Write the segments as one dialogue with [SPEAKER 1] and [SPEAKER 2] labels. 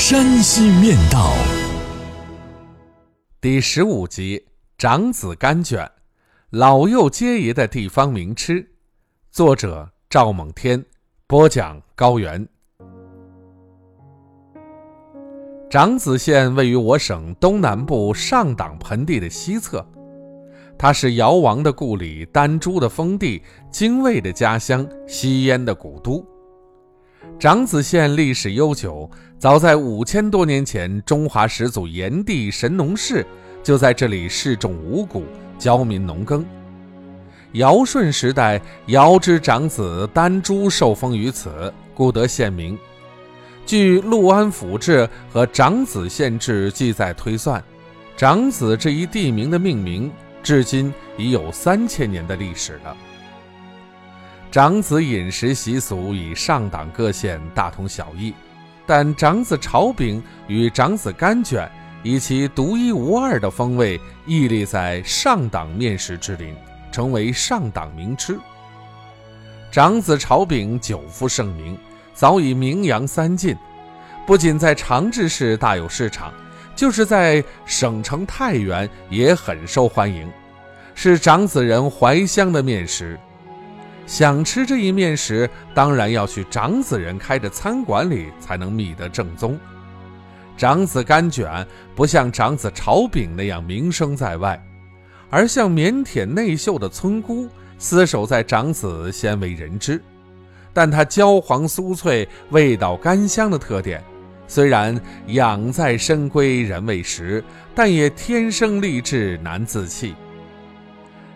[SPEAKER 1] 山西面道》
[SPEAKER 2] 第十五集：长子干卷，老幼皆宜的地方名吃。作者：赵猛天，播讲：高原。长子县位于我省东南部上党盆地的西侧，它是尧王的故里丹朱的封地，精卫的家乡，西燕的古都。长子县历史悠久，早在五千多年前，中华始祖炎帝神农氏就在这里试种五谷，教民农耕。尧舜时代，尧之长子丹朱受封于此，故得县名。据《陆安府志》和《长子县志》记载推算，长子这一地名的命名，至今已有三千年的历史了。长子饮食习俗与上党各县大同小异，但长子炒饼与长子干卷以其独一无二的风味，屹立在上党面食之林，成为上党名吃。长子炒饼久负盛名。早已名扬三晋，不仅在长治市大有市场，就是在省城太原也很受欢迎，是长子人怀乡的面食。想吃这一面食，当然要去长子人开的餐馆里才能觅得正宗。长子干卷不像长子炒饼那样名声在外，而像腼腆内秀的村姑，厮守在长子鲜为人知。但它焦黄酥脆、味道甘香的特点，虽然养在深闺人未识，但也天生丽质难自弃。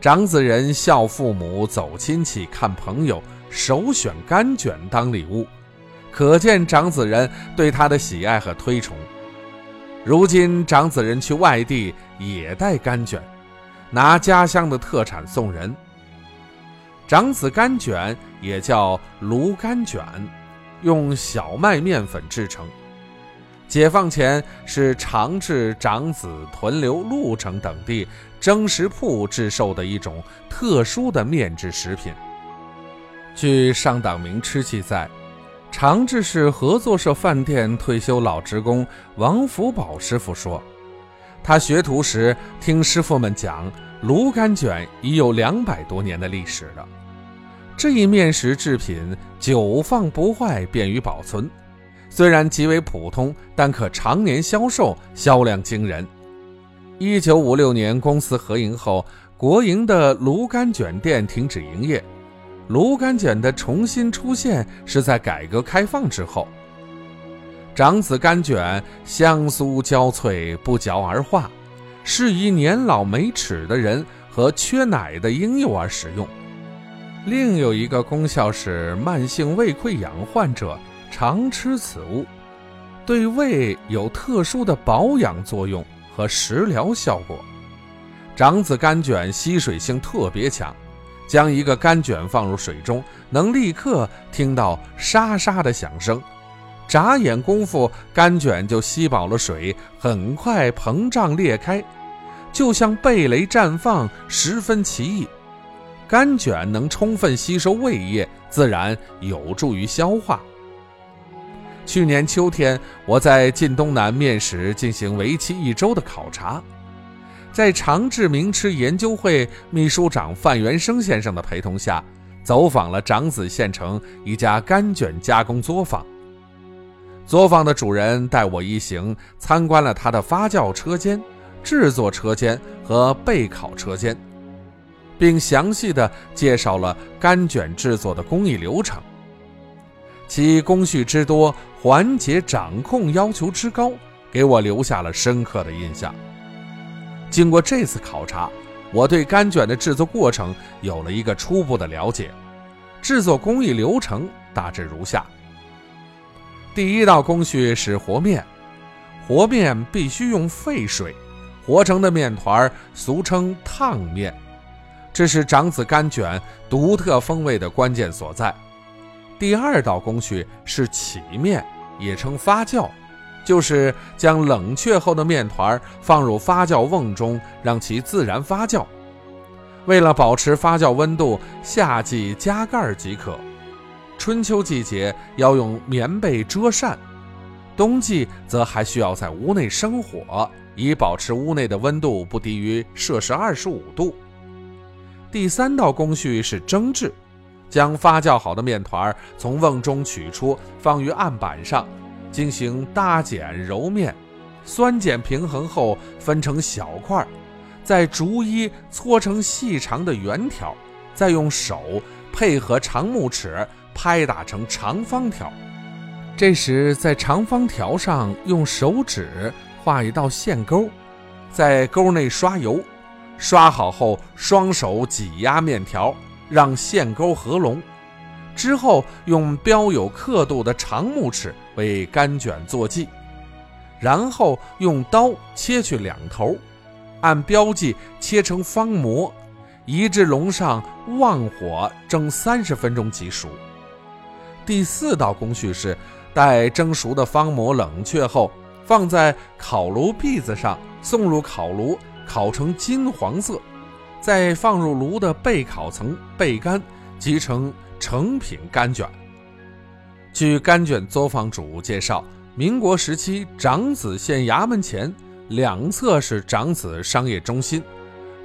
[SPEAKER 2] 长子人孝父母、走亲戚、看朋友，首选干卷当礼物，可见长子人对他的喜爱和推崇。如今长子人去外地也带干卷，拿家乡的特产送人。长子干卷也叫芦干卷，用小麦面粉制成。解放前是长治、长子屯留、鹿城等地蒸食铺制售的一种特殊的面制食品。据上党名吃记载，长治市合作社饭店退休老职工王福宝师傅说，他学徒时听师傅们讲，芦干卷已有两百多年的历史了。这一面食制品久放不坏，便于保存。虽然极为普通，但可常年销售，销量惊人。一九五六年公司合营后，国营的芦干卷店停止营业。芦干卷的重新出现是在改革开放之后。长子干卷香酥焦脆，不嚼而化，适宜年老没齿的人和缺奶的婴幼儿食用。另有一个功效是，慢性胃溃疡患者常吃此物，对胃有特殊的保养作用和食疗效果。长子干卷吸水性特别强，将一个干卷放入水中，能立刻听到沙沙的响声，眨眼功夫，干卷就吸饱了水，很快膨胀裂开，就像贝雷绽放，十分奇异。干卷能充分吸收胃液，自然有助于消化。去年秋天，我在晋东南面食进行为期一周的考察，在长治名吃研究会秘书长范元生先生的陪同下，走访了长子县城一家干卷加工作坊。作坊的主人带我一行参观了他的发酵车间、制作车间和备烤车间。并详细的介绍了干卷制作的工艺流程，其工序之多、环节掌控要求之高，给我留下了深刻的印象。经过这次考察，我对干卷的制作过程有了一个初步的了解。制作工艺流程大致如下：第一道工序是和面，和面必须用沸水，和成的面团俗称烫面，这是长子干卷独特风味的关键所在。第二道工序是起面，也称发酵，就是将冷却后的面团放入发酵瓮中，让其自然发酵。为了保持发酵温度，夏季加盖即可。春秋季节要用棉被遮扇，冬季则还需要在屋内生火，以保持屋内的温度不低于摄氏二十五度。第三道工序是蒸制。将发酵好的面团从瓮中取出，放于案板上，进行搭碱揉面，酸碱平衡后分成小块，再逐一搓成细长的圆条，再用手配合长木尺拍打成长方条。这时，在长方条上用手指画一道线沟，在沟内刷油，刷好后双手挤压面条。让线钩合拢，之后用标有刻度的长木尺为干卷做记，然后用刀切去两头，按标记切成方模，移至笼上旺火蒸三十分钟即熟。第四道工序是，待蒸熟的方模冷却后，放在烤炉篦子上，送入烤炉烤成金黄色。再放入炉的焙烤层焙干，即成成品干卷。据干卷作坊主介绍，民国时期长子县衙门前两侧是长子商业中心，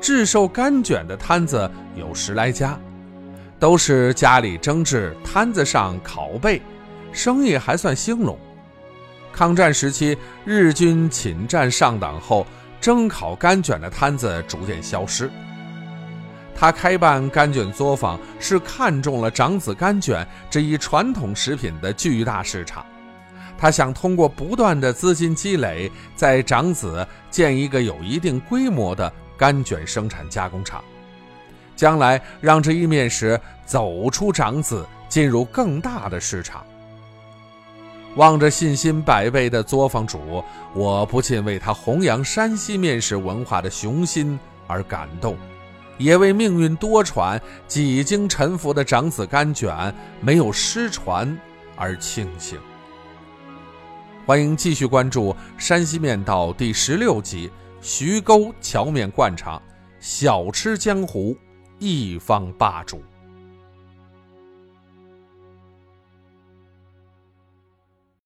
[SPEAKER 2] 制售干卷的摊子有十来家，都是家里蒸制，摊子上烤焙，生意还算兴隆。抗战时期日军侵占上党后，蒸烤干卷的摊子逐渐消失。他开办干卷作坊，是看中了长子干卷这一传统食品的巨大市场。他想通过不断的资金积累，在长子建一个有一定规模的干卷生产加工厂，将来让这一面食走出长子，进入更大的市场。望着信心百倍的作坊主，我不禁为他弘扬山西面食文化的雄心而感动。也为命运多舛、几经沉浮的长子甘卷没有失传而庆幸。欢迎继续关注《山西面道》第十六集：徐沟荞面灌肠，小吃江湖，一方霸主。